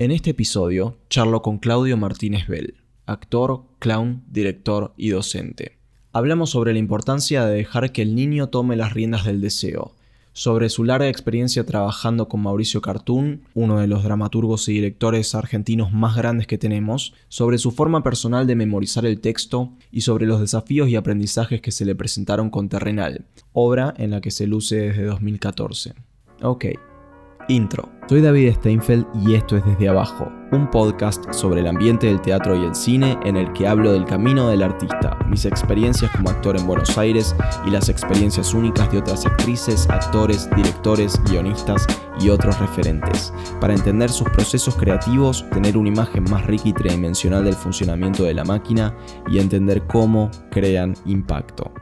En este episodio charlo con Claudio Martínez Bell, actor, clown, director y docente. Hablamos sobre la importancia de dejar que el niño tome las riendas del deseo, sobre su larga experiencia trabajando con Mauricio Cartoon, uno de los dramaturgos y directores argentinos más grandes que tenemos, sobre su forma personal de memorizar el texto y sobre los desafíos y aprendizajes que se le presentaron con Terrenal, obra en la que se luce desde 2014. Ok, Intro. Soy David Steinfeld y esto es Desde Abajo, un podcast sobre el ambiente del teatro y el cine en el que hablo del camino del artista, mis experiencias como actor en Buenos Aires y las experiencias únicas de otras actrices, actores, directores, guionistas y otros referentes, para entender sus procesos creativos, tener una imagen más rica y tridimensional del funcionamiento de la máquina y entender cómo crean impacto.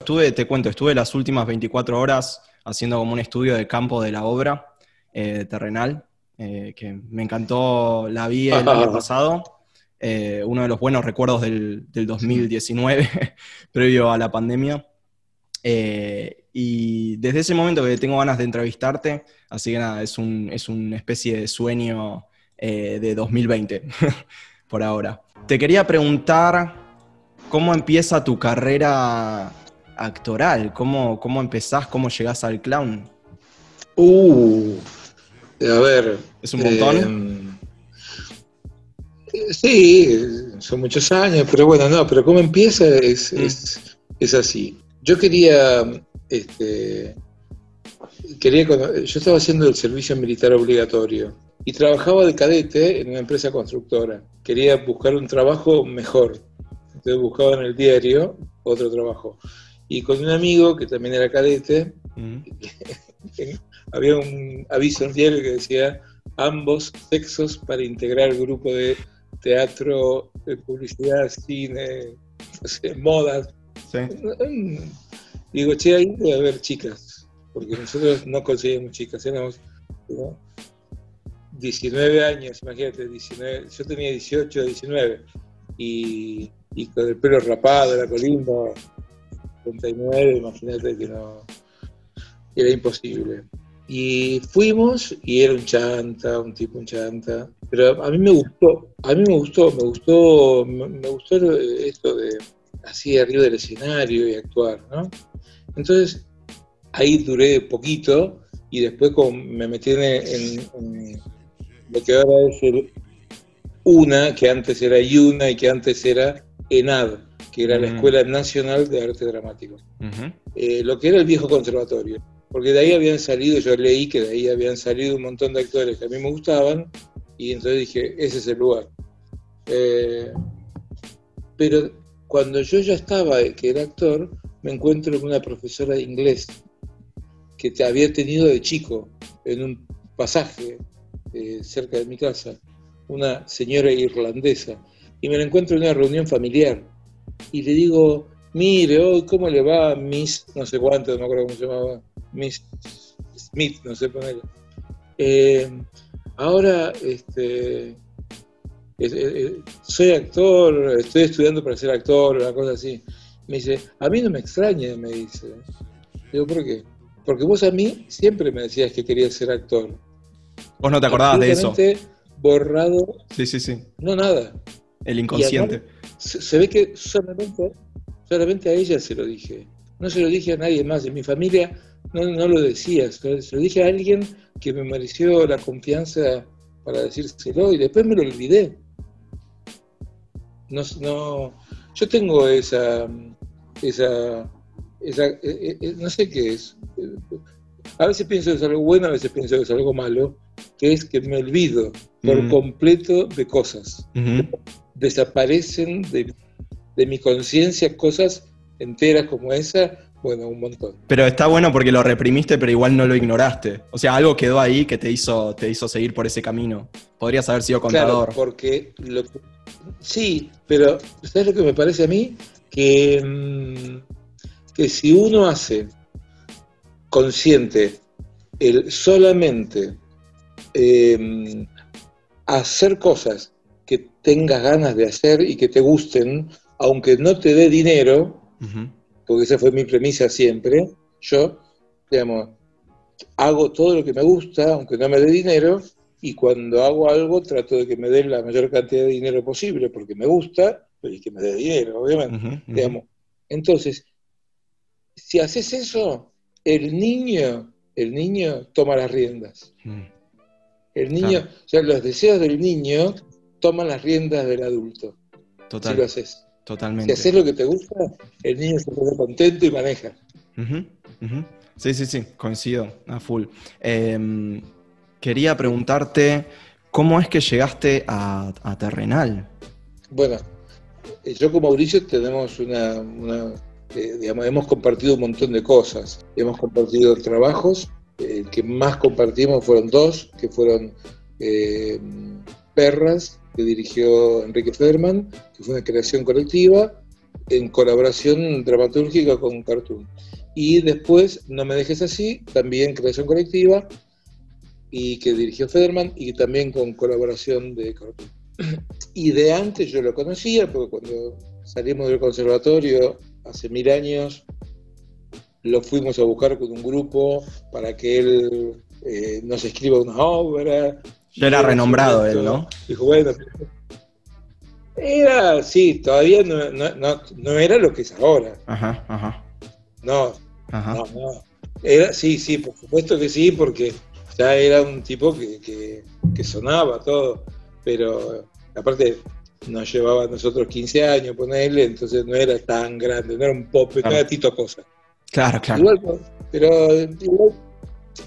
Estuve, te cuento, estuve las últimas 24 horas haciendo como un estudio de campo de la obra eh, terrenal, eh, que me encantó, la vi el año pasado, eh, uno de los buenos recuerdos del, 2019, previo a la pandemia. y desde ese momento que tengo ganas de entrevistarte, así que nada, es, un, es una especie de sueño de 2020 por ahora. Te quería preguntar cómo empieza tu carrera actoral? ¿Cómo, cómo empezás? ¿Cómo llegás al clown? Uh, a ver. ¿Es un montón? Eh, sí, son muchos años, pero bueno, no, pero cómo empieza es, mm. es, así. Yo quería, este, quería, yo estaba haciendo el servicio militar obligatorio y trabajaba de cadete en una empresa constructora. Quería buscar un trabajo mejor. Entonces buscaba en el diario otro trabajo. Y con un amigo que también era cadete, había un aviso en diario que decía ambos sexos para integrar grupo de teatro, de publicidad, cine, modas. Digo, che, ahí debe haber chicas, porque nosotros no conseguimos chicas, éramos 19 años, imagínate, 19, yo tenía 18, 19, y, y con el pelo rapado, la colimba, imagínate que no, era imposible. Y fuimos y era un chanta, un tipo un chanta, pero a mí me gustó, a mí me gustó, me gustó, me, gustó esto de así arriba del escenario y actuar, ¿no? Entonces ahí duré poquito y después me metí en, lo que ahora es el UNA, que antes era YUNA y que antes era ENAD, que era la mm. Escuela Nacional de Arte Dramático, eh, lo que era el viejo conservatorio, porque de ahí habían salido, yo leí que de ahí habían salido un montón de actores que a mí me gustaban, y entonces dije, ese es el lugar. Eh, pero cuando yo ya estaba, eh, que era actor, me encuentro con una profesora de inglés que te había tenido de chico en un pasaje cerca de mi casa, una señora irlandesa, y me la encuentro en una reunión familiar y le digo, mire, hoy ¿cómo le va a Miss, no sé cuánto, no me acuerdo cómo se llamaba, Miss Smith, no sé ponerle. Eh, ahora, este, soy actor, estoy estudiando para ser actor, una cosa así. Me dice, a mí no me extraña, me dice. Digo, ¿por qué? Porque vos a mí siempre me decías que querías ser actor. Vos no te acordabas de eso. borrado. Sí, sí, sí. No, nada. El inconsciente se, ve que solamente, solamente a ella se lo dije. No se lo dije a nadie más. En mi familia no, no lo decía. Se lo dije a alguien que me mereció la confianza para decírselo y después me lo olvidé. No, no, yo tengo esa, esa, esa eh, eh, eh, no sé qué es. A veces pienso que es algo bueno, a veces pienso que es algo malo, que es que me olvido por mm. completo de cosas desaparecen de, mi conciencia cosas enteras como esa, bueno, un montón. Pero está bueno porque lo reprimiste, pero igual no lo ignoraste. O sea, algo quedó ahí que te hizo, te hizo seguir por ese camino. Podrías haber sido contador. Claro, porque lo sí, pero ¿sabes lo que me parece a mí? Que, mm, que si uno hace consciente el solamente em, hacer cosas tengas ganas de hacer y que te gusten, aunque no te dé dinero, porque esa fue mi premisa siempre, yo, digamos, hago todo lo que me gusta, aunque no me dé dinero, y cuando hago algo trato de que me den la mayor cantidad de dinero posible porque me gusta, pero y que me dé dinero, obviamente. Digamos. Entonces, si haces eso, el niño, el niño toma las riendas. Mm. El niño, o sea, los deseos del niño toman las riendas del adulto. Total. Si lo haces. Totalmente. Si haces lo que te gusta, el niño se pone contento y maneja. Sí, sí, sí, coincido a full. Em, quería preguntarte, ¿cómo es que llegaste a, Terrenal? Bueno, eh, yo con Mauricio tenemos una, eh, digamos, hemos compartido un montón de cosas. Hemos compartido trabajos, el que más compartimos fueron dos, que fueron eh, Perras, que dirigió Enrique Federman, que fue una creación colectiva en colaboración dramatúrgica con Cartoon. Y después, No me dejes así, también creación colectiva, y que dirigió Federman, y también con colaboración de Cartoon. Y de antes yo lo conocía, porque cuando salimos del conservatorio hace mil años, lo fuimos a buscar con un grupo para que él eh, nos escriba una obra. Ya era renombrado él, ¿no? Dijo, bueno, era, sí, todavía no, no, no, era lo que es ahora. Ajá, ajá. No, ajá. no, no. Era, sí, sí, por supuesto que sí, porque ya era un tipo que, que, que sonaba todo, pero aparte nos llevaba a nosotros 15 años ponerle, entonces no era tan grande, no era un pop, no era Tito Cosa. Claro, claro. Igual, pero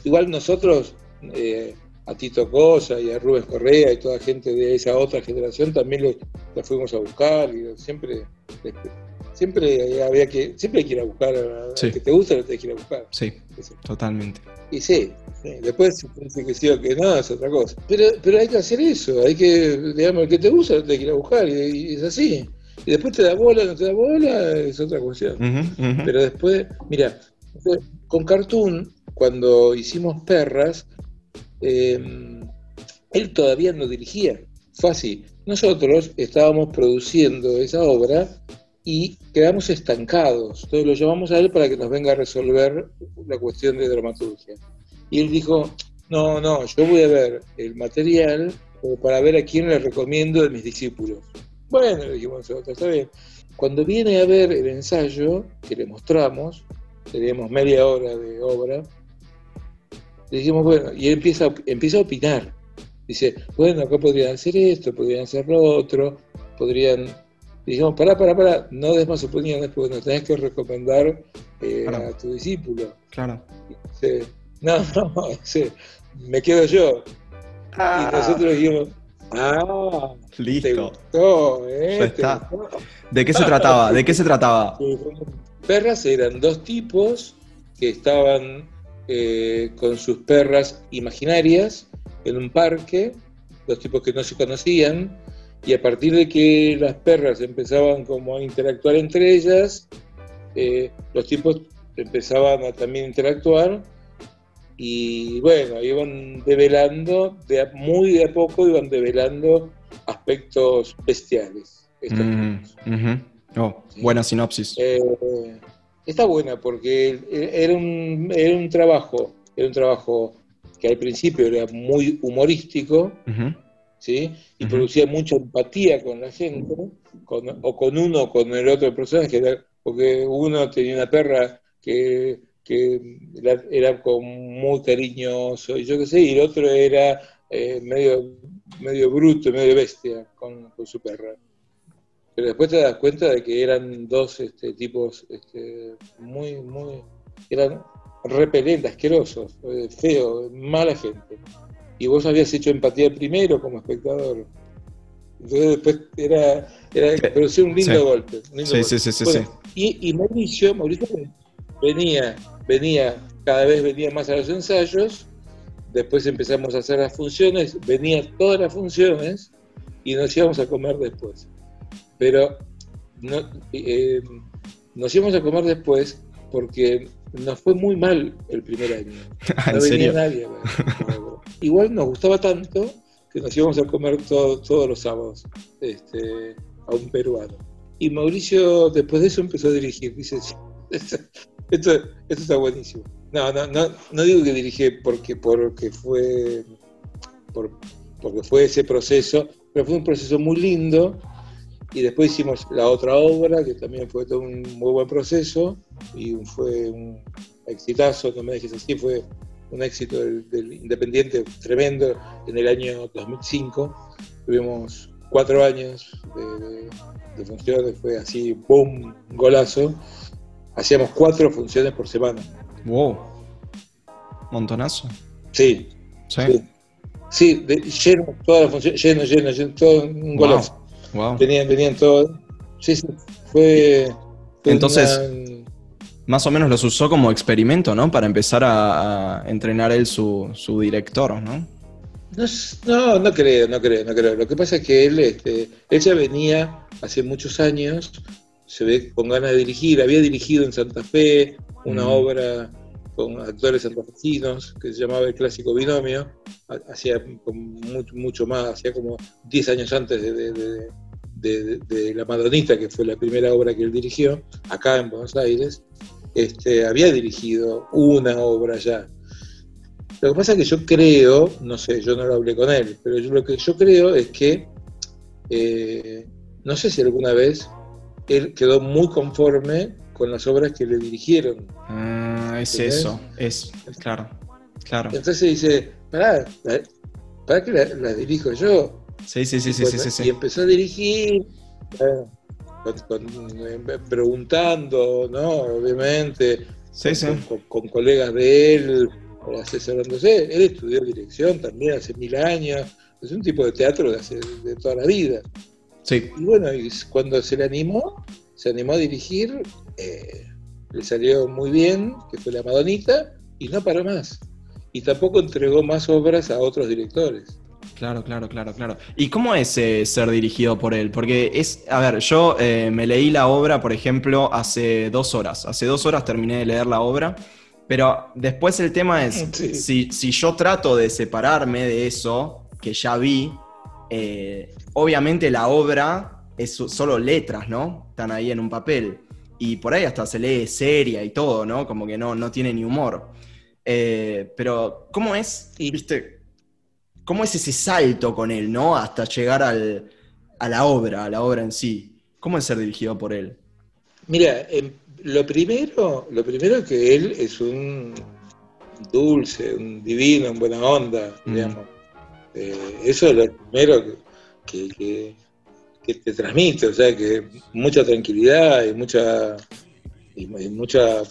igual, nosotros, eh, a Tito Cosa y a Rubén Correa y toda gente de esa otra generación también la fuimos a buscar y siempre siempre había que siempre hay que ir a buscar a, que te gusta lo que ir a buscar. Sí totalmente. Y sí, después dice que sí o que no es otra cosa. Pero pero hay que hacer eso hay que digamos el que te gusta lo que ir a buscar y, es así. Y después te da bola no te da bola es otra cuestión. Pero después mira con Cartoon cuando hicimos perras eh, él todavía no dirigía. Fue así. Nosotros estábamos produciendo esa obra y quedamos estancados. Entonces lo llamamos a él para que nos venga a resolver la cuestión de dramaturgia. Y él dijo, no, no, yo voy a ver el material para ver a quién le recomiendo de mis discípulos. Bueno, le dijimos nosotros, está bien. Cuando viene a ver el ensayo que le mostramos, teníamos media hora de obra, dijimos, bueno, y él empieza, empieza a opinar. Dice, bueno, acá podrían hacer esto, podrían hacer lo otro, podrían... dijimos, pará, pará, pará, no des más opiniones porque nos tenés que recomendar eh, a tu discípulo. Claro. Dice, no, no, me quedo yo. Y ah. nosotros dijimos, ah, listo. ¿eh? ¿De qué se trataba? ¿De qué se trataba? Perras eran dos tipos que estaban eh, con sus perras imaginarias en un parque, los tipos que no se conocían, y a partir de que las perras empezaban como a interactuar entre ellas, eh, los tipos empezaban a también interactuar y bueno, iban develando, de muy de a poco iban develando aspectos bestiales. Oh, buena sinopsis. Eh, está buena porque era un, era un trabajo, era un trabajo que al principio era muy humorístico, ¿sí? Y producía mucha empatía con la gente, o con uno o con el otro personaje, porque uno tenía una perra que, era, muy cariñoso, y yo qué sé, y el otro era eh, medio, medio bruto, medio bestia con su perra pero después te das cuenta de que eran dos este, tipos este, muy, muy, eran repelentes, asquerosos, eh, feos, mala gente. Y vos habías hecho empatía primero como espectador. Entonces después era, era producir un lindo golpe. sí, sí, sí, sí, Y, Mauricio, Mauricio venía, venía, cada vez venía más a los ensayos, después empezamos a hacer las funciones, venía todas las funciones y nos íbamos a comer después. Pero no, eh, nos íbamos a comer después porque nos fue muy mal el primer año. No venía nadie. Igual nos gustaba tanto que nos íbamos a comer todos los sábados este, a un peruano. Y Mauricio después de eso empezó a dirigir. Dice, esto, esto, está buenísimo. No, no, no, no digo que dirige porque, porque fue porque fue ese proceso, pero fue un proceso muy lindo. Y después hicimos la otra obra, que también fue todo un muy buen proceso, y fue un exitazo, no me dejes así, fue un éxito del, Independiente tremendo en el año 2005. Tuvimos cuatro años de, funciones, fue así, ¡boom! golazo. Hacíamos cuatro funciones por semana. ¡Wow! Montonazo. Sí. Sí. Sí, lleno, todas las funciones, lleno, lleno, lleno, todo un golazo. Wow. Venían, venían todos. Sí, sí, fue. Entonces, más o menos los usó como experimento, ¿no? Para empezar a, entrenar él su, su director, ¿no? No, no creo, no creo, no creo. Lo que pasa es que él, este, él ya venía hace muchos años, se ve con ganas de dirigir, había dirigido en Santa Fe una mm. obra con actores santafesinos que se llamaba El Clásico Binomio, hacía mucho, mucho más, hacía como 10 años antes de, La Madonita, que fue la primera obra que él dirigió, acá en Buenos Aires, este, había dirigido una obra ya. Lo que pasa es que yo creo, no sé, yo no lo hablé con él, pero lo que yo creo es que, eh, no sé si alguna vez él quedó muy conforme con las obras que le dirigieron. Ah, es eso, es, claro, claro. Entonces dice, pará, para que la dirijo yo. Sí, sí, sí, sí, sí, sí, Y empezó a dirigir, eh, preguntando, ¿no? Obviamente, con, colegas de él, asesorándose. Él estudió dirección también hace mil años, es un tipo de teatro de, hace, de toda la vida. Sí. Y bueno, y cuando se le animó, se animó a dirigir, eh, le salió muy bien, que fue La Madonita, y no paró más. Y tampoco entregó más obras a otros directores. Claro, claro, claro, claro. ¿Y cómo es eh, ser dirigido por él? Porque es, a ver, yo eh, me leí la obra, por ejemplo, hace dos horas. Hace dos horas terminé de leer la obra, pero después el tema es, si, si, yo trato de separarme de eso, que ya vi, eh, obviamente la obra es solo letras, ¿no? Están ahí en un papel. Y por ahí hasta se lee seria y todo, ¿no? Como que no, no tiene ni humor. pero, ¿cómo es? ¿Viste? ¿Cómo es ese salto con él, ¿no? Hasta llegar a la obra, a la obra en sí. ¿Cómo es ser dirigido por él? Mira, em, lo primero, lo primero es que él es un dulce, un divino, un buena onda, mm. digamos. Eh, eso es lo primero que, te transmite, o sea, que mucha tranquilidad y mucha, y, mucha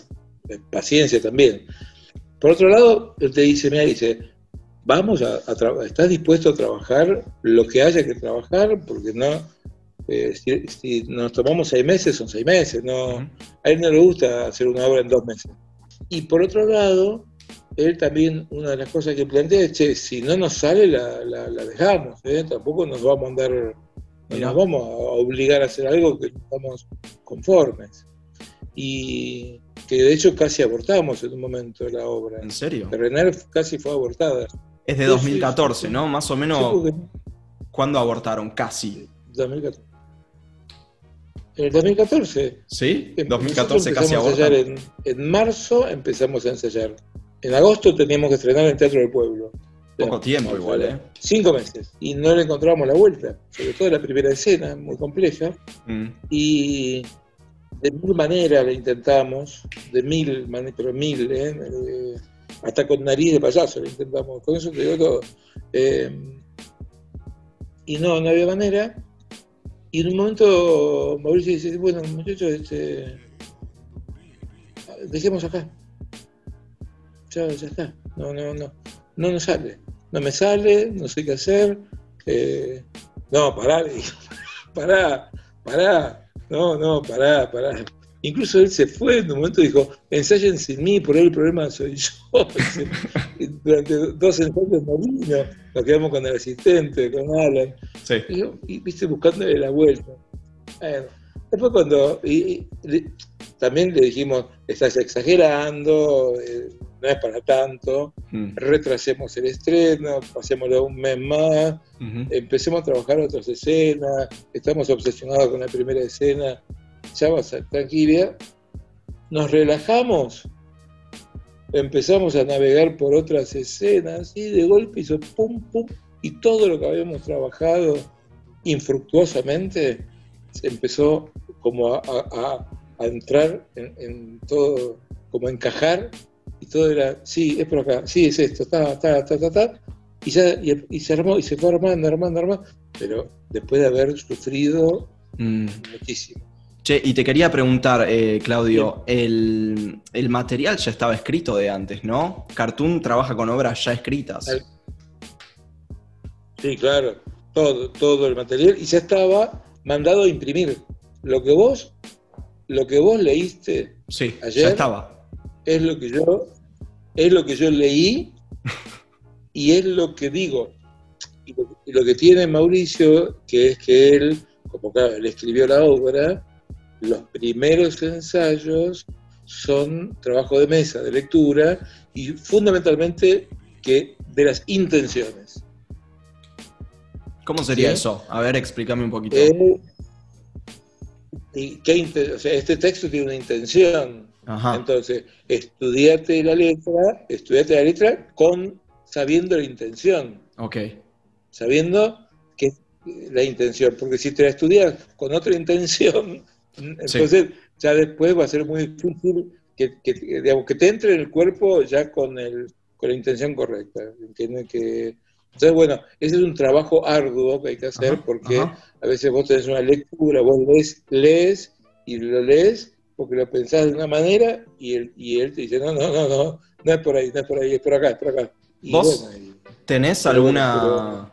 paciencia también. Por otro lado, él te dice, mira, dice, vamos a, trabajar, estás dispuesto a trabajar lo que haya que trabajar, porque no, eh, si, nos tomamos seis meses, son seis meses, no, a él no le gusta hacer una obra en dos meses. Y por otro lado, él también, una de las cosas que plantea es, che, si no nos sale, la, dejamos, ¿eh? tampoco nos vamos a andar, nos vamos a obligar a hacer algo que no estamos conformes. Y que de hecho casi abortamos en un momento la obra. ¿En serio? René casi fue abortada. Es de 2014, ¿no? Más o menos. ¿Cuándo abortaron? Casi. 2014. En el 2014. ¿Sí? En 2014 casi abortaron. En, en, marzo empezamos a ensayar. En agosto teníamos que estrenar en el Teatro del Pueblo. Poco tiempo igual, ¿eh? Cinco meses. Y no le encontramos la vuelta. Sobre todo la primera escena, muy compleja. Mm. Y de mil maneras la intentamos. De mil maneras, pero mil, ¿eh? eh hasta con nariz de payaso lo intentamos, con eso te digo todo. Eh, y no, no había manera. Y en un momento Mauricio dice, bueno, muchachos, este, dejemos acá. Ya, ya está. No, no, no. No nos sale. No me sale, no sé qué hacer. Eh, no, pará, pará, pará. No, no, pará, pará. Incluso él se fue en un momento y dijo, ensayen sin mí, por ahí el problema soy yo. Durante dos ensayos no vino, nos quedamos con el asistente, con Alan. Y, viste, buscándole la vuelta. después cuando, y, también le dijimos, estás exagerando, eh, no es para tanto, mm. retrasemos el estreno, pasémoslo un mes más, empecemos a trabajar otras escenas, estamos obsesionados con la primera escena, ya va a ser tranquila, nos relajamos, empezamos a navegar por otras escenas y de golpe hizo pum, pum, y todo lo que habíamos trabajado infructuosamente se empezó como a, entrar en, todo, como a encajar, y todo era, sí, es por acá, sí, es esto, ta, ta, ta, ta, ta, y, y, se armó, y se fue armando, armando, armando, pero después de haber sufrido mm. muchísimo. Che, y te quería preguntar, eh, Claudio, el, material ya estaba escrito de antes, ¿no? Cartoon trabaja con obras ya escritas. Sí, claro, todo, todo el material, y ya estaba mandado a imprimir. Lo que vos, lo que vos leíste sí, ayer ya estaba. Es lo que yo, es lo que yo leí y es lo que digo. Y lo, que tiene Mauricio, que es que él, como claro, él escribió la obra, los primeros ensayos son trabajo de mesa, de lectura, y fundamentalmente que de las intenciones. ¿Cómo sería eso? A ver, explícame un poquito. Eh, y este texto tiene una intención. Entonces, estudiate la letra, estudiate la letra con sabiendo la intención. Ok. Sabiendo que la intención, porque si te la estudias con otra intención, entonces ya después va a ser muy difícil que, digamos, que te entre en el cuerpo ya con, el, con la intención correcta. Entienden que entonces, bueno, ese es un trabajo arduo que hay que hacer porque a veces vos tenés una lectura, vos lees, lees y lo lees porque lo pensás de una manera y él, y él te dice, no, no, no, no, no es por ahí, no es por ahí, es por acá, es por acá. ¿Vos tenés alguna,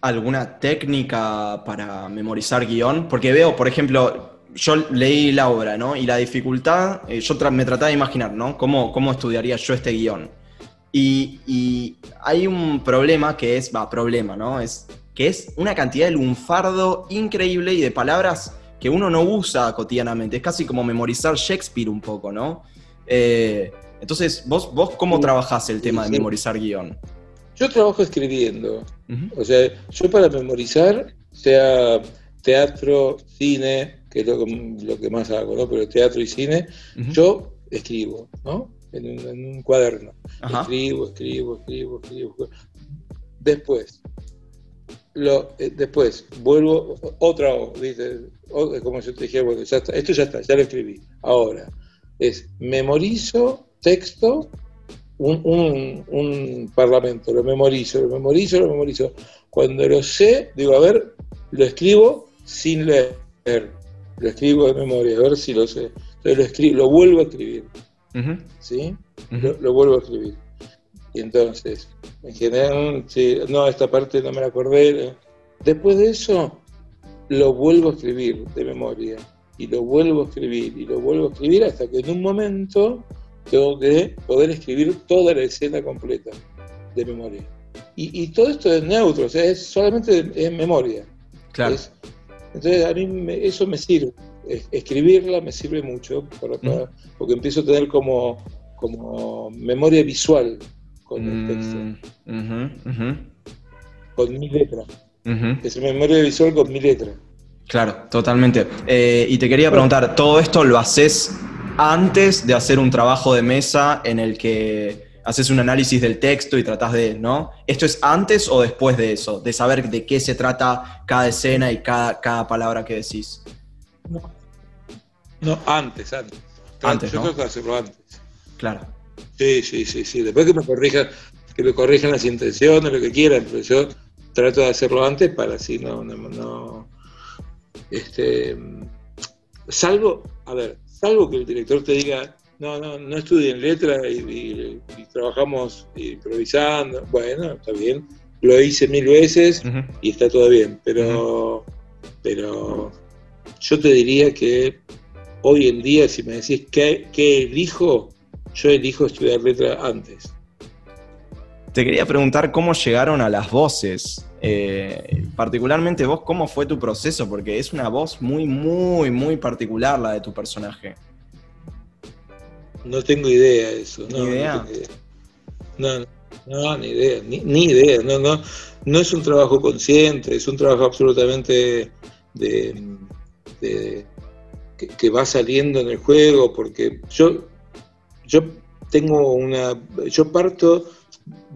alguna técnica para memorizar guion? Porque veo, por ejemplo, yo leí la obra, ¿no? Y la dificultad, eh, yo me trataba de imaginar, ¿no? ¿Cómo, cómo estudiaría yo este guion? Y, hay un problema que es, va, problema, ¿no? Es que es una cantidad de lunfardo increíble y de palabras que uno no usa cotidianamente. Es casi como memorizar Shakespeare un poco, ¿no? Eh, entonces, ¿vos, ¿vos cómo trabajás el tema de memorizar guion? Yo trabajo escribiendo. O sea, yo para memorizar, sea teatro, cine, que es lo, que más hago, ¿no? Pero teatro y cine, yo escribo, ¿no? en un, cuaderno. Escribo, escribo, escribo, escribo. Después, lo, eh, después vuelvo otra ¿viste? como yo te dije, bueno, ya está, esto ya está, ya lo escribí. Ahora, es memorizo texto, un, un, parlamento, lo memorizo, lo memorizo, lo memorizo. Cuando lo sé, digo, a ver, lo escribo sin leer, lo escribo de memoria, a ver si lo sé. Entonces lo, escribo, lo vuelvo a escribir. ¿sí? lo, vuelvo a escribir. Y entonces, en general, no, esta parte no me la acordé. Después de eso, lo vuelvo a escribir de memoria. Y lo vuelvo a escribir, y lo vuelvo a escribir hasta que en un momento tengo que poder escribir toda la escena completa de memoria. Y, todo esto es neutro, o sea, es solamente en memoria. Claro. entonces, a mí eso me sirve escribirla me sirve mucho porque empiezo a tener como, como memoria visual con el mm, texto. Con mi letra. Es memoria visual con mi letra. Claro, totalmente. Eh, y te quería preguntar, ¿todo esto lo haces antes de hacer un trabajo de mesa en el que haces un análisis del texto y tratás de, ¿no? ¿Esto es antes o después de eso? De saber de qué se trata cada escena y cada, cada palabra que decís. No, antes, antes. Antes, Yo creo que hacerlo antes. Claro. Sí, sí, sí, sí. Después que me corrijan, que me corrijan las intenciones, lo que quieran, pero yo trato de hacerlo antes para así no, no, no este, salvo, a ver, salvo que el director te diga, no, no, no estudien letra y, trabajamos improvisando, bueno, está bien, lo hice mil veces y está todo bien, pero, pero yo te diría que hoy en día, si me decís qué, elijo, yo elijo estudiar letra antes. Te quería preguntar cómo llegaron a las voces. Eh, particularmente vos, ¿cómo fue tu proceso? Porque es una voz muy, muy, muy particular la de tu personaje. No tengo idea de eso. ¿Ni idea? No, no, ni idea, ni, idea. No, no, no es un trabajo consciente, es un trabajo absolutamente de que, va saliendo en el juego, porque yo, yo tengo una, yo parto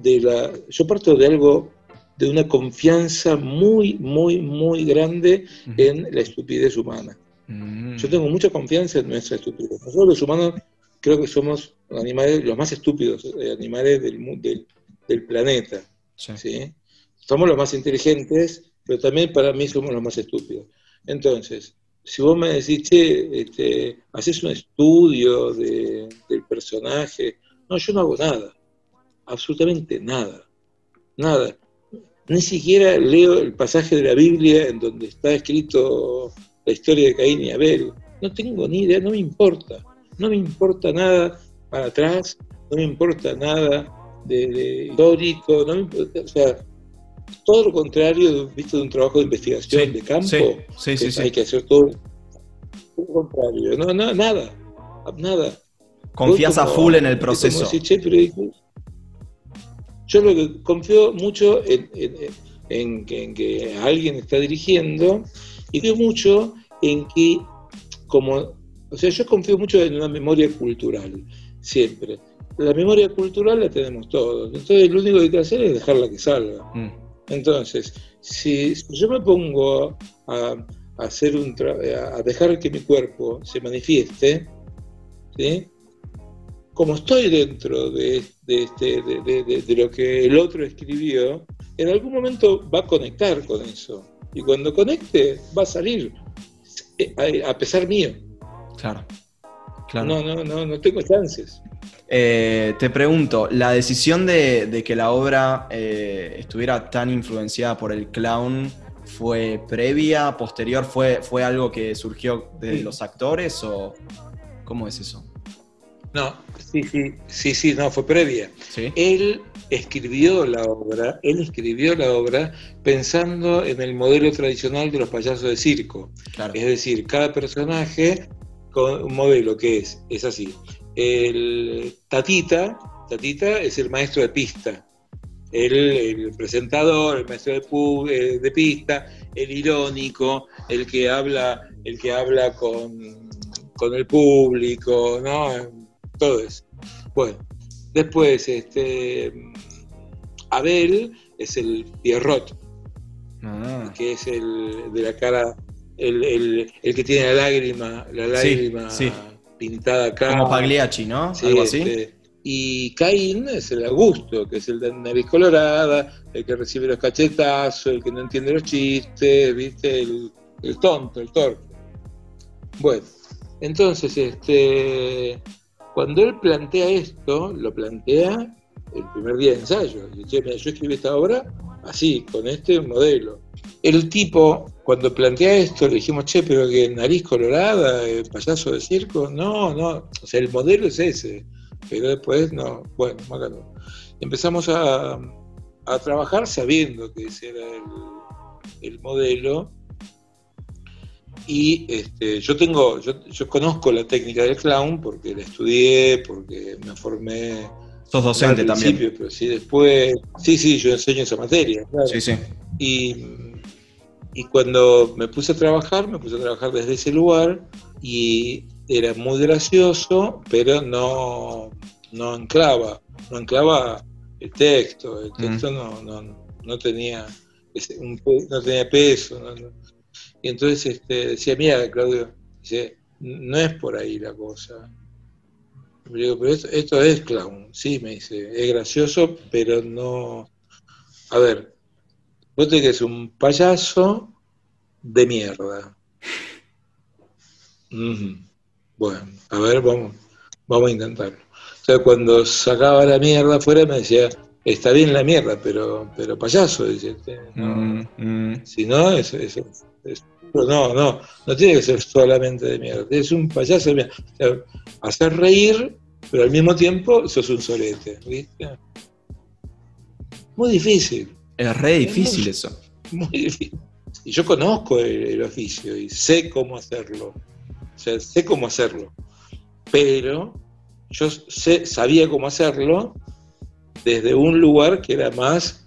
de la, yo parto de algo de una confianza muy, muy, muy grande en la estupidez humana. Mm. Yo tengo mucha confianza en nuestra estupidez. Nosotros los humanos creo que somos animales, los más estúpidos eh, animales del, del, planeta. Sí. Somos los más inteligentes, pero también para mí somos los más estúpidos. Entonces, si vos me decís, che, este, haces un estudio del personaje, no, yo no hago nada, absolutamente nada, nada. Ni siquiera leo el pasaje de la Biblia en donde está escrito la historia de Caín y Abel. No tengo ni idea, no me importa. No me importa nada para atrás, no me importa nada de, histórico, no me importa, o sea, todo lo contrario, visto de un trabajo de investigación de campo, sí, sí, hay que hacer todo, lo contrario, no, no, nada, nada. Confías a full en el proceso. yo lo que confío mucho en, en, que, alguien está dirigiendo y confío mucho en que, como, o sea, yo confío mucho en una memoria cultural, siempre. La memoria cultural la tenemos todos, entonces lo único que hay que hacer es dejarla que salga. Mm. Entonces, si, yo me pongo a, hacer un a dejar que mi cuerpo se manifieste, como estoy dentro de, este, de, lo que el otro escribió, en algún momento va a conectar con eso. Y cuando conecte, va a salir, eh, a, pesar mío. Claro. claro. No, no, no, no tengo chances. Eh, te pregunto, ¿la decisión de, que la obra eh, estuviera tan influenciada por el clown fue previa, posterior? ¿Fue, fue algo que surgió de los actores o cómo es eso? No, sí, sí, sí, sí, no, fue previa. Él escribió la obra, él escribió la obra pensando en el modelo tradicional de los payasos de circo. Es decir, cada personaje con un modelo que es, es así. El Tatita, Tatita es el maestro de pista, el, presentador, el maestro de, eh, de, pista, el irónico, el que habla, el que habla con, con el público, ¿no? Todo eso. Bueno, después, este, Abel es el Pierrot, ah. que es el de la cara, el, que tiene la lágrima, la lágrima pintada acá. Como Pagliacci, ¿no? Algo así. Este, y Caín es el Augusto, que es el de nariz colorada, el que recibe los cachetazos, el que no entiende los chistes, ¿viste? El, tonto, el torpe. Bueno, entonces, este, cuando él plantea esto, lo plantea el primer día de ensayo. Dice, yo escribí esta obra así, con este modelo. El tipo, cuando plantea esto, le dijimos, che, pero que nariz colorada, el payaso de circo, no, no, o sea, el modelo es ese, pero después no, bueno, no. Empezamos a, trabajar sabiendo que ese era el, modelo, y este, yo tengo, yo, yo, conozco la técnica del clown porque la estudié, porque me formé. Sos docente también. Pero sí, después. Sí, sí, yo enseño esa materia. Claro. Sí, sí. Y y cuando me puse a trabajar, me puse a trabajar desde ese lugar y era muy gracioso, pero no, no anclaba, no anclaba el texto, el texto no, no, tenía no tenía peso. Y entonces este, decía, mira, Claudio, dice, no es por ahí la cosa. Le digo, pero esto, esto es clown. Sí, me dice, es gracioso, pero no... A ver, Vos tenés un payaso de mierda. Bueno, a ver, vamos, vamos a intentarlo. O sea, cuando sacaba la mierda afuera me decía, está bien la mierda, pero, pero payaso, dice. No, Si no, es, no, no, no tiene que ser solamente de mierda. Es un payaso de mierda. O sea, hacer reír, pero al mismo tiempo sos un solete, ¿viste? Muy difícil. Es re difícil eso. Muy difícil. Y yo conozco el, oficio y sé cómo hacerlo. O sea, sé cómo hacerlo. Pero yo sé, sabía cómo hacerlo desde un lugar que era más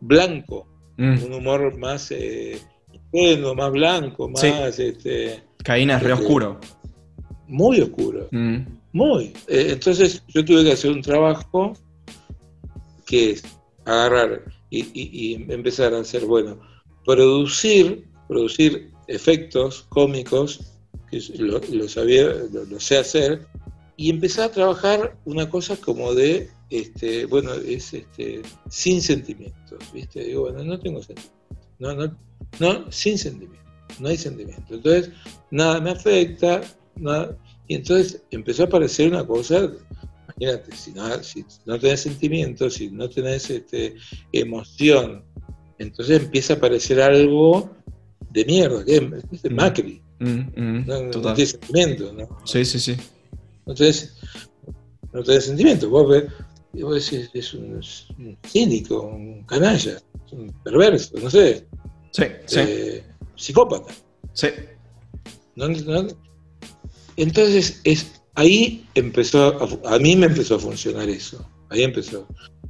blanco, mm. un humor más eh, más blanco, más... Este, Caína es re este, oscuro. Muy oscuro. Mm. Muy. Eh, entonces yo tuve que hacer un trabajo que es agarrar y, empezar a hacer, bueno, producir, producir efectos cómicos, que lo, sabía, lo, sé hacer, y empezar a trabajar una cosa como de, este, bueno, es este, sin sentimientos, ¿viste? Digo, bueno, no tengo sentimientos, no, no, no, sin sentimientos, no hay sentimientos. Entonces, nada me afecta, nada, y entonces empezó a aparecer una cosa imagínate, si no, si no tenés sentimientos, si no tenés este, emoción, entonces empieza a aparecer algo de mierda, que es, mm. Macri. Mm, mm, no, tiene sentimientos, ¿no? Sí, sí, sí. No tenés, no tenés sentimientos. Vos, ves, vos decís, es un, cínico, un canalla, un perverso, no sé. Sí, sí. Eh, psicópata. Sí. entonces es ahí empezó, a, mí me empezó a funcionar eso, ahí empezó.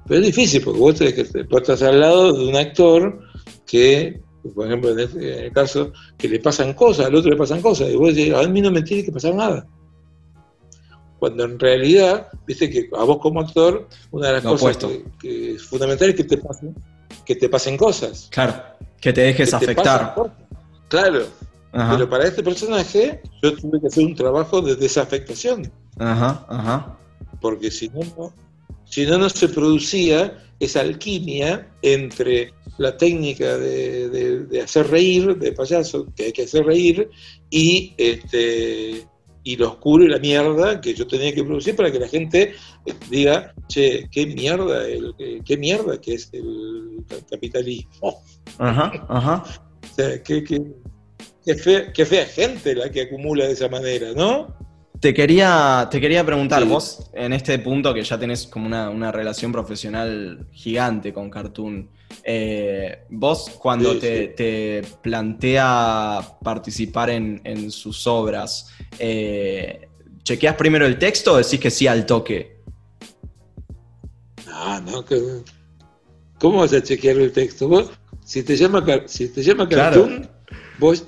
Pero es difícil porque vos te estás al lado de un actor que, por ejemplo, este, en, el caso, que le pasan cosas, al otro le pasan cosas, y vos decís, a mí no me tiene que pasar nada. Cuando en realidad, viste que a vos como actor, una de las cosas que, es fundamental es que te pasen, que te pasen cosas. Claro, que te dejes afectar. claro, pero para este personaje yo tuve que hacer un trabajo de desafectación. Ajá, ajá. Porque si no, si no, no se producía esa alquimia entre la técnica de, hacer reír, de payaso, que hay que hacer reír, y este y lo oscuro y la mierda que yo tenía que producir para que la gente diga, che, qué mierda, el, qué mierda que es el capitalismo. Ajá, ajá. O sea, que, Qué fea, gente la que acumula de esa manera, ¿no? Te quería, te quería preguntar, vos en este punto que ya tenés como una, relación profesional gigante con Cartoon, eh, vos cuando te, plantea participar en, sus obras, eh, ¿chequeas primero el texto o decís que sí al toque? Ah, no, que, ¿cómo vas a chequear el texto? Vos, si te llama, si te llama Cartoon, vos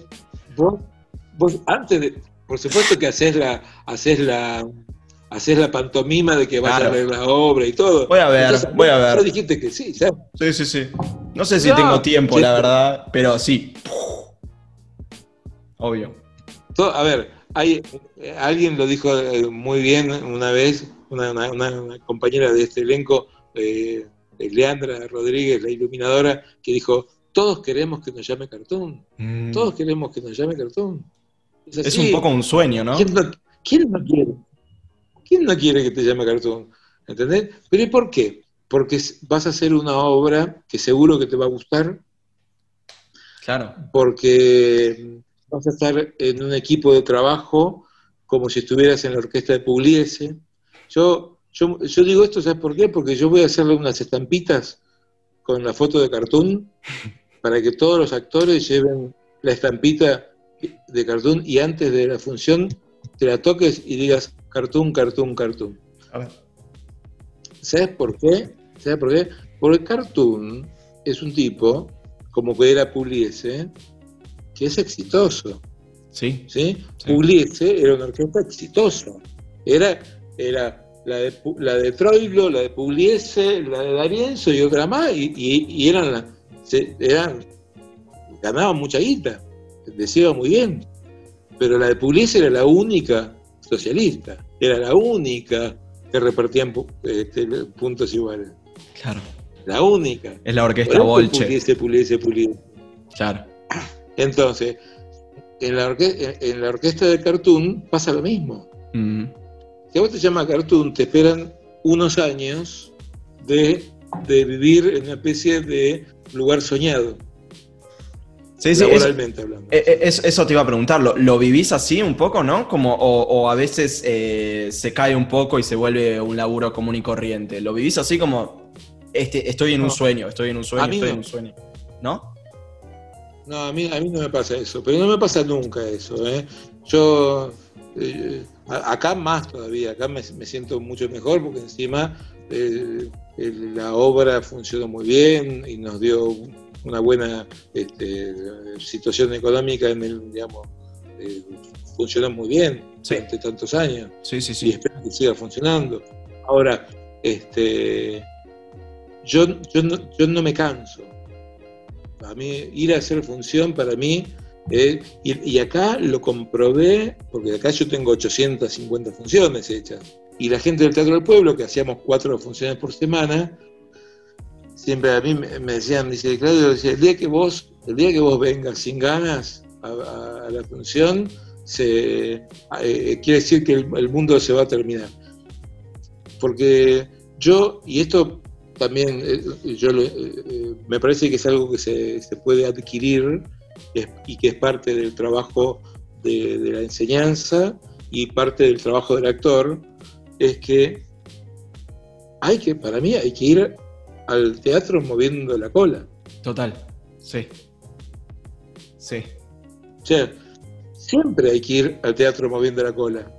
Vos, antes de, por supuesto que haces la, haces la, haces la pantomima de que vas a ver la obra y todo. Voy a ver, voy a ver. dijiste que sí, ¿sabes? Sí, sí, sí. No sé si tengo tiempo, la verdad, pero sí. Obvio. a ver, hay, alguien lo dijo eh, muy bien una vez, una, compañera de este elenco, eh, Leandra Rodríguez, la iluminadora, que dijo, todos queremos que nos llame Cartoon. Mm. Todos queremos que nos llame Cartoon. Es, un poco un sueño, ¿no? ¿Quién, ¿no? quiere? ¿Quién no quiere que te llame Cartoon? ¿Entendés? Pero ¿y por qué? Porque vas a hacer una obra que seguro que te va a gustar. Claro. Porque vas a estar en un equipo de trabajo como si estuvieras en la orquesta de Pugliese. Yo, yo, yo digo esto, ¿sabes por qué? Porque yo voy a hacerle unas estampitas con la foto de Cartoon para que todos los actores lleven la estampita de cartoon y antes de la función te la toques y digas cartoon, cartoon, cartoon. ¿Sabes por qué? ¿Sabes por qué? Porque Cartoon es un tipo, como que era Pugliese, que es exitoso. Sí. ¿sí? Pugliese era una orquesta exitosa. Era, era la de, la de Troilo, la de Pugliese, la de D'Arienzo y otra más, y, eran, la, eran, ganaban mucha guita, les iba muy bien. Pero la de Pugliese era la única socialista, era la única que repartían este, puntos iguales. Claro. La única. Es la orquesta Bolche. Pugliese, Pugliese, Pugliese. Claro. Entonces, en la, en la orquesta de Cartoon pasa lo mismo. Mm. Si a vos te llama Cartoon, te esperan unos años de, vivir en una especie de lugar soñado. Sí, sí, laboralmente hablando. Eh, eh, eso te iba a preguntar, ¿lo, vivís así un poco, no? Como, o, a veces eh, se cae un poco y se vuelve un laburo común y corriente. ¿Lo vivís así como, este, estoy en un sueño, estoy en un sueño, estoy en un sueño? ¿No? No, a mí, a mí no me pasa eso, pero no me pasa nunca eso. Yo acá más todavía, acá me, siento mucho mejor porque encima eh, la obra funcionó muy bien y nos dio una buena este, situación económica en el, digamos, eh, funcionó muy bien durante tantos años. Sí, sí, sí. Y espero que siga funcionando. Ahora, este, yo, yo, no, yo no me canso. A mí ir a hacer función para mí, eh, y, acá lo comprobé, porque acá yo tengo 850 funciones hechas, y la gente del Teatro del Pueblo, que hacíamos cuatro funciones por semana, siempre a mí me, decían, dice Claudio, el día que vos, el día que vos vengas sin ganas a, la función, se, eh, quiere decir que el, mundo se va a terminar. Porque yo, y esto también eh, yo eh, me parece que es algo que se, puede adquirir y que es parte del trabajo de, la enseñanza y parte del trabajo del actor, es que hay que, para mí, hay que ir al teatro moviendo la cola. Total, sí. Sí. O sea, siempre hay que ir al teatro moviendo la cola.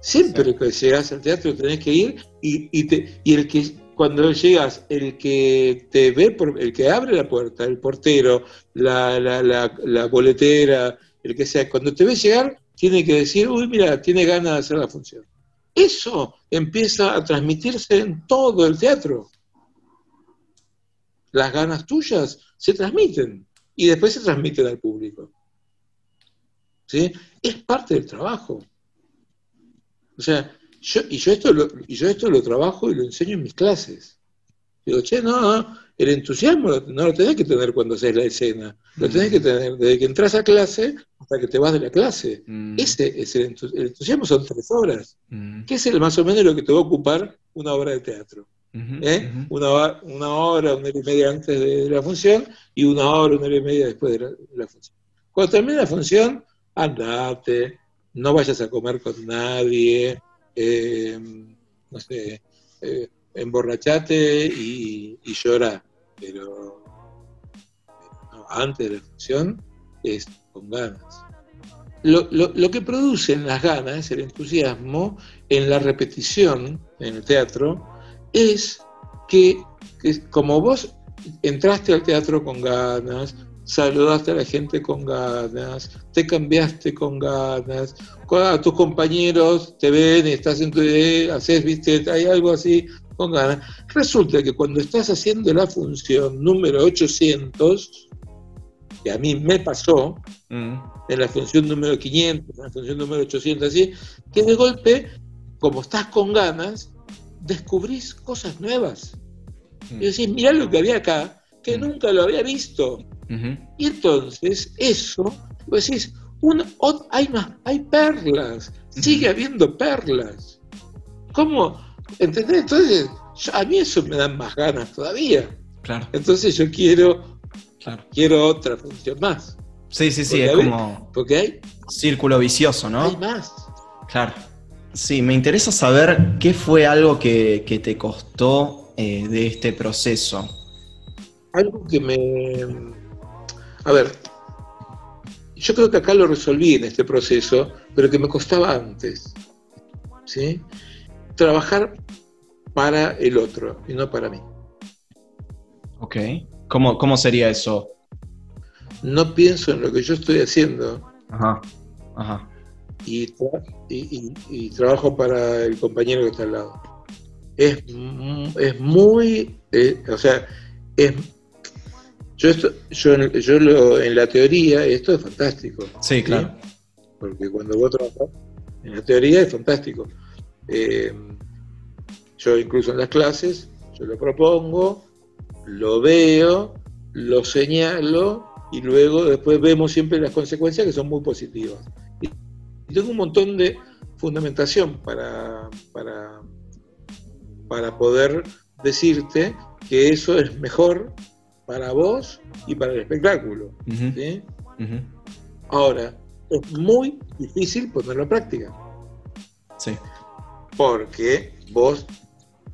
Siempre que llegas al teatro tenés que ir y, te, y el que cuando llegas, el que te ve, el que abre la puerta, el portero, la, la, la, boletera, el que sea, cuando te ve llegar, tiene que decir, uy, mira, tiene ganas de hacer la función. Eso empieza a transmitirse en todo el teatro. Las ganas tuyas se transmiten y después se transmiten al público. ¿Sí? Es parte del trabajo. O sea, y, yo esto lo, y yo esto lo trabajo y lo enseño en mis clases. Digo, che, no, el entusiasmo no lo tenés que tener cuando haces la escena, lo tenés que tener desde que entras a clase hasta que te vas de la clase. Mm. Ese es el, entusiasmo, son tres horas, mm. que es el, más o menos lo que te va a ocupar una obra de teatro. ¿eh? una, hora, una hora, una hora y media antes de la función y una hora, una hora y media después de la, de la función. Cuando termine la función, andate, no vayas a comer con nadie, eh, no sé, eh, emborrachate y, y llora, pero antes de la función es con ganas. Lo, lo, que producen las ganas, el entusiasmo, en la repetición, en el teatro, es que, que como vos entraste al teatro con ganas, saludaste a la gente con ganas, te cambiaste con ganas, a tus compañeros te ven estás en tu idea, haces, viste, hay algo así con ganas. Resulta que cuando estás haciendo la función número 800, que a mí me pasó, mm. en la función número 500, en la función número 800, así, que de golpe, como estás con ganas, descubrís cosas nuevas. Mm. Y decís, mirá lo que había acá, que mm. nunca lo había visto. Y entonces eso, pues decís, hay, más, hay perlas, sigue habiendo perlas. ¿Cómo? ¿Entendés? Entonces, a mí eso me da más ganas todavía. Claro. Entonces yo quiero, quiero otra función más. Sí, sí, sí, es como. Porque hay. Círculo vicioso, ¿no? Hay más. Claro. Sí, me interesa saber qué fue algo que, te costó eh, de este proceso. Algo que me, a ver, yo creo que acá lo resolví en este proceso, pero que me costaba antes. ¿sí? Trabajar para el otro y no para mí. Ok. ¿Cómo, cómo sería eso? No pienso en lo que yo estoy haciendo. Ajá. Ajá. Y, trabajo para el compañero que está al lado. Es, es muy, eh, o sea, es yo, esto, yo, yo lo, en la teoría, esto es fantástico. Sí, claro. Porque cuando vos trabajas, en la teoría es fantástico. Eh, yo incluso en las clases, yo lo propongo, lo veo, lo señalo y luego después vemos siempre las consecuencias que son muy positivas. Y, tengo un montón de fundamentación para, para, para poder decirte que eso es mejor para vos y para el espectáculo. Ahora, es muy difícil ponerlo en práctica. Sí. Porque vos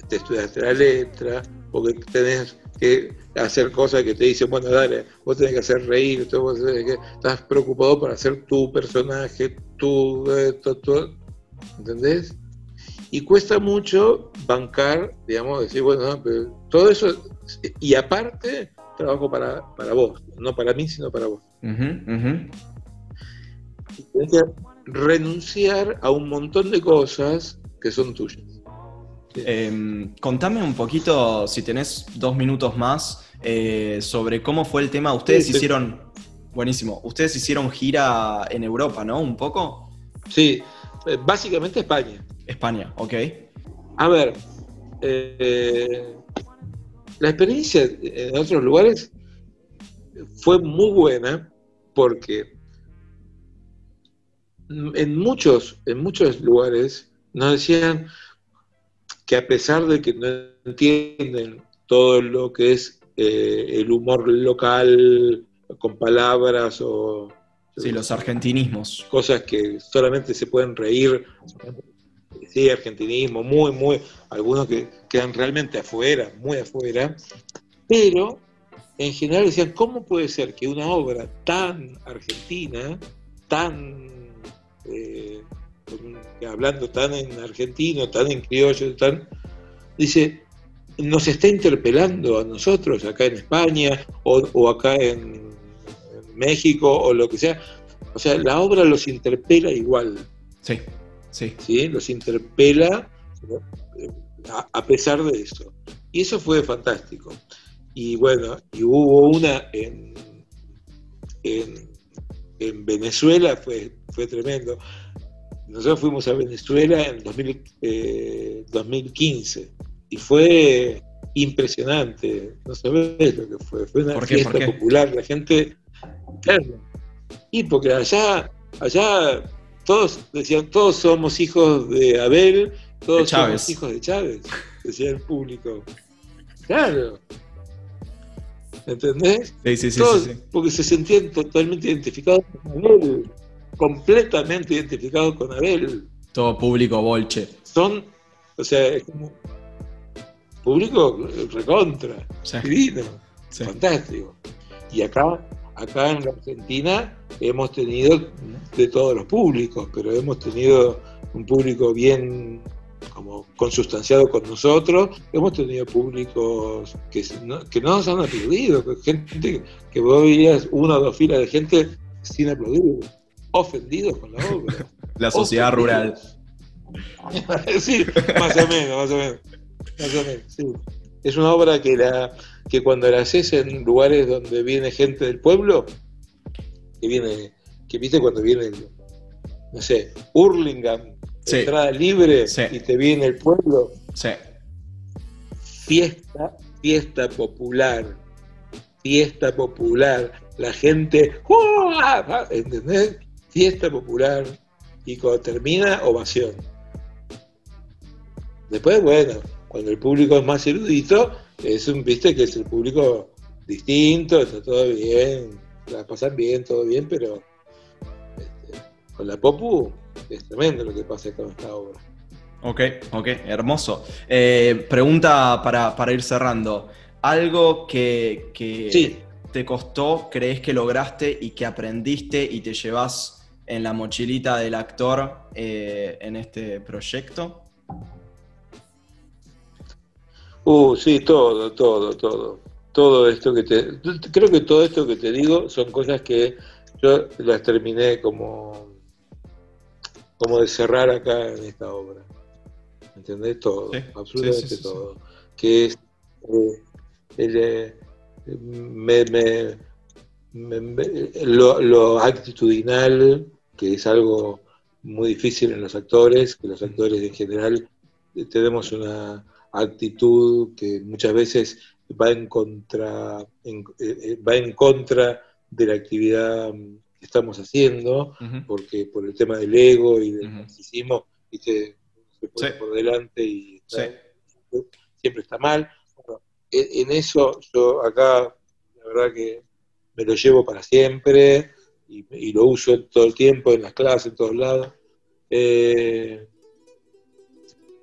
te estudiaste la letra, porque tenés que hacer cosas que te dicen, bueno, dale, vos tenés que hacer reír, vos que, estás preocupado por hacer tu personaje, tu, esto, ¿entendés? Y cuesta mucho bancar, digamos, decir, bueno, pero todo eso, y aparte, trabajo para, para vos, no para mí, sino para vos. Tienes que renunciar a un montón de cosas que son tuyas. Em, contame un poquito, si tenés dos minutos más, eh, sobre cómo fue el tema. Ustedes hicieron, buenísimo, ustedes hicieron gira en Europa, ¿no? Un poco. Sí, eh, básicamente España. España, ok. A ver, eh, la experiencia en otros lugares fue muy buena porque en muchos, en muchos lugares nos decían que a pesar de que no entienden todo lo que es eh, el humor local con palabras o... Sí, los argentinismos. Cosas que solamente se pueden reír. Sí, argentinismo, muy, muy... Algunos que quedan realmente afuera, muy afuera. Pero en general decían, ¿cómo puede ser que una obra tan argentina, tan... Eh, hablando tan en argentino, tan en criollo, tan... Dice, nos está interpelando a nosotros acá en España o, acá en, México o lo que sea. O sea, la obra los interpela igual. Sí, sí. ¿sí? Los interpela a, pesar de eso. Y eso fue fantástico. Y bueno, y hubo una en, en, Venezuela, fue, fue tremendo. Nosotros fuimos a Venezuela en 2015 y fue impresionante. No sabés lo que fue. Fue una fiesta popular. La gente. Y porque allá, allá todos decían, todos somos hijos de Abel, todos somos hijos de Chávez, decía el público. Claro. ¿Entendés? Sí, sí, sí, Porque se sentían totalmente identificados con Abel, completamente identificados con Abel. Todo público bolche. Son, o sea, es como público recontra, divino, fantástico. Y acá, acá en la Argentina hemos tenido de todos los públicos, pero hemos tenido un público bien como consustanciado con nosotros, hemos tenido públicos que no, que no nos han aplaudido, gente que vos veías una o dos filas de gente sin aplaudir, ofendidos con la obra. La sociedad rural. sí, más o menos, más o menos. Es una obra que, la, que cuando la haces en lugares donde viene gente del pueblo, que viene, que viste cuando viene, no sé, Hurlingham, entrada libre y te viene el pueblo. Fiesta, fiesta popular, fiesta popular, la gente, ¿entendés? Fiesta popular y cuando termina, ovación. Después, bueno, cuando el público es más erudito, es un, viste que es el público distinto, está todo bien, la pasan bien, todo bien, pero este, con la Popu es tremendo lo que pasa con esta obra. Ok, ok, hermoso. Eh, pregunta para, ir cerrando. ¿Algo que, te costó, crees que lograste y que aprendiste y te llevas en la mochilita del actor eh, en este proyecto? Uh, sí, todo, todo, todo. Todo esto que te. Creo que todo esto que te digo son cosas que yo las terminé como. como de cerrar acá en esta obra. ¿Entendés? Todo, absolutamente todo. Que es. Eh, eh, me, lo, lo actitudinal, que es algo muy difícil en los actores, que los actores en general tenemos una actitud que muchas veces va en contra, eh, eh, va en contra de la actividad que estamos haciendo, porque por el tema del ego y del narcisismo, se pone por delante y siempre está mal. en, eso yo acá, la verdad que me lo llevo para siempre y, lo uso todo el tiempo, en las clases, en todos lados. Eh,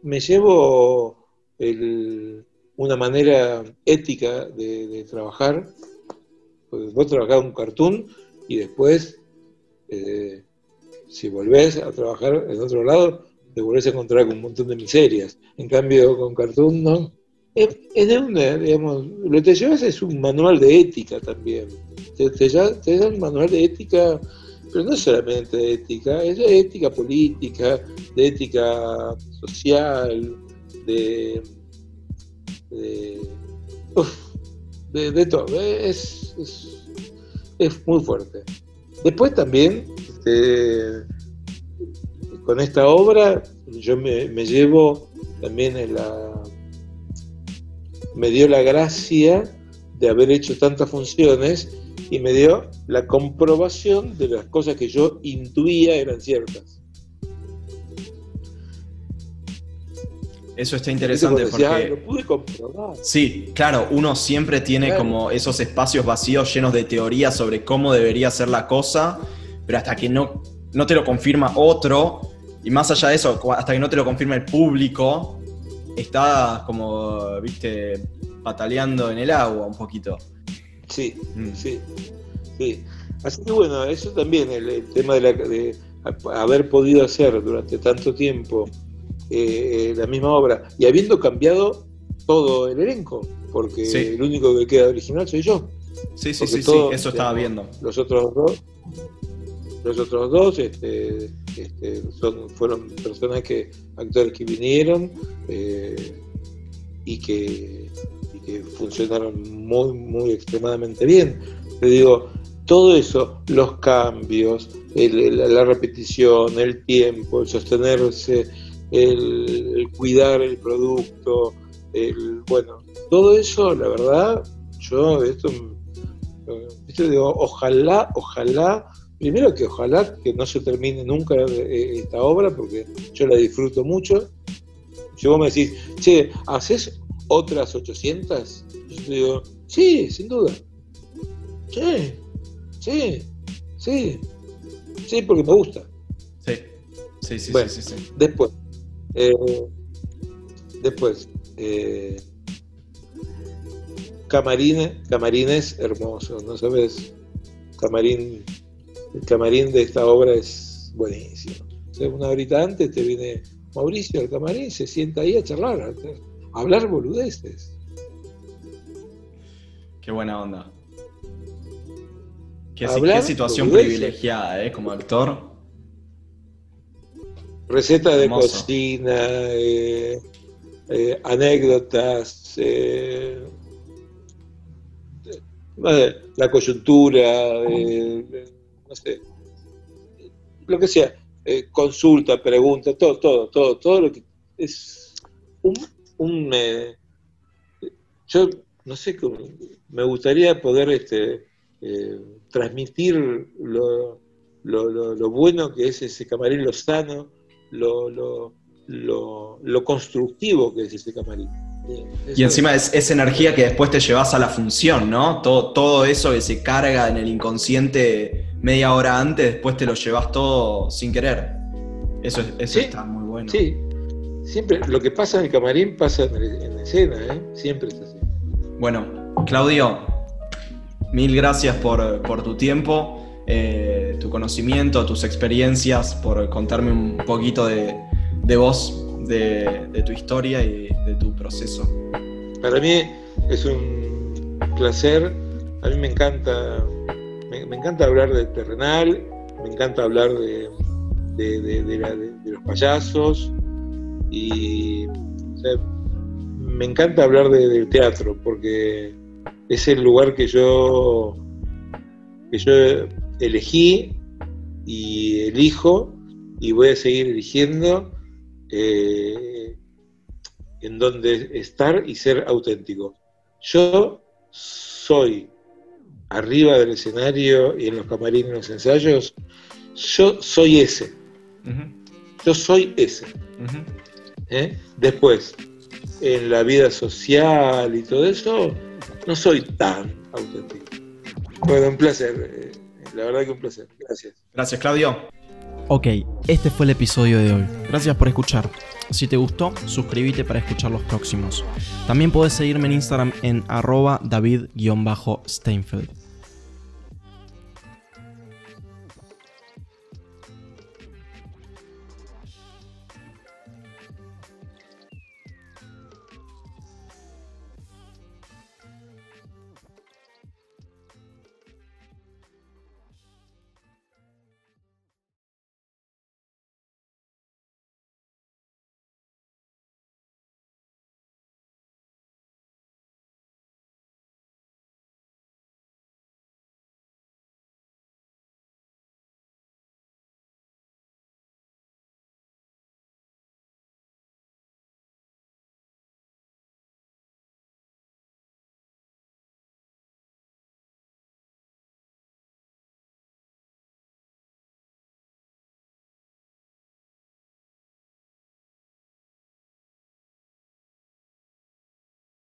me llevo una manera ética de, trabajar. Pues vos trabajás un cartoon y después, eh, si volvés a trabajar en otro lado, te volvés a encontrar con un montón de miserias. En cambio, con cartoon, ¿no? Es, una, digamos, lo que te llevas es un manual de ética también. Te, te, te un manual de ética, pero no solamente de ética, es de ética política, de ética social, de, de, todo. Es, es, muy fuerte. Después también, este, con esta obra, yo me, me llevo también en la... me dio la gracia de haber hecho tantas funciones y me dio la comprobación de las cosas que yo intuía eran ciertas. Eso está interesante porque... lo pude comprobar. Sí, claro, uno siempre tiene como esos espacios vacíos llenos de teorías sobre cómo debería ser la cosa, pero hasta que no, no te lo confirma otro, y más allá de eso, hasta que no te lo confirma el público, está como, viste, pataleando en el agua un poquito. Sí, mm. sí, sí. Así que bueno, eso también, el, tema de, de haber podido hacer durante tanto tiempo eh, la misma obra y habiendo cambiado todo el elenco, porque el único que queda original soy yo. Sí, sí, sí, eso estaba viendo. Los otros dos, los otros dos este, este, fueron personas que, actores que vinieron eh, y, que, funcionaron muy, muy extremadamente bien. Te digo, todo eso, los cambios, la repetición, el tiempo, el sostenerse el, cuidar el producto, el, bueno, todo eso, la verdad, yo esto, esto digo, ojalá, ojalá, primero que ojalá que no se termine nunca eh, esta obra, porque yo la disfruto mucho. Si vos me decís, che, ¿haces otras 800? Yo te digo, sí, sin duda. Sí, sí, sí, sí, porque me gusta. Sí, sí, sí, sí, sí. Después, eh, después, eh, camarines hermosos, ¿no sabes? Camarín, el camarín de esta obra es buenísimo. una horita antes te viene Mauricio al camarín, se sienta ahí a charlar, a hablar boludeces. Qué buena onda. Qué, situación privilegiada, ¿eh? Como actor recetas de cocina, eh, eh, anécdotas, eh, la coyuntura, no sé, lo que sea, consulta, pregunta, todo, todo, todo, todo lo que es un, un yo no sé, me gustaría poder este, transmitir lo, lo, lo, lo, bueno que es ese camarín Lozano, lo, lo, lo, constructivo que es ese camarín. Y encima es esa energía que después te llevas a la función, ¿no? Todo, todo eso que se carga en el inconsciente media hora antes, después te lo llevas todo sin querer. Eso, eso está muy bueno. Sí, siempre lo que pasa en el camarín pasa en, la escena, ¿eh? Siempre es así. Bueno, Claudio, mil gracias por, por tu tiempo. Eh, tu conocimiento, tus experiencias, por contarme un poquito de, de vos, de, tu historia y de tu proceso. Para mí es un placer, a mí me encanta, me, encanta hablar del terrenal, me encanta hablar de, de los payasos y me encanta hablar del teatro porque es el lugar que yo que yo elegí y elijo y voy a seguir eligiendo eh, en donde estar y ser auténtico. Yo soy arriba del escenario y en los camarines, en los ensayos, yo soy ese. Yo soy ese. ¿Eh? Después, en la vida social y todo eso, no soy tan auténtico. Bueno, un placer. Eh, la verdad que un placer. Gracias. Gracias, Claudio. Ok, este fue el episodio de hoy. Gracias por escuchar. Si te gustó, suscríbete para escuchar los próximos. También puedes seguirme en Instagram en arroba david-steinfeld.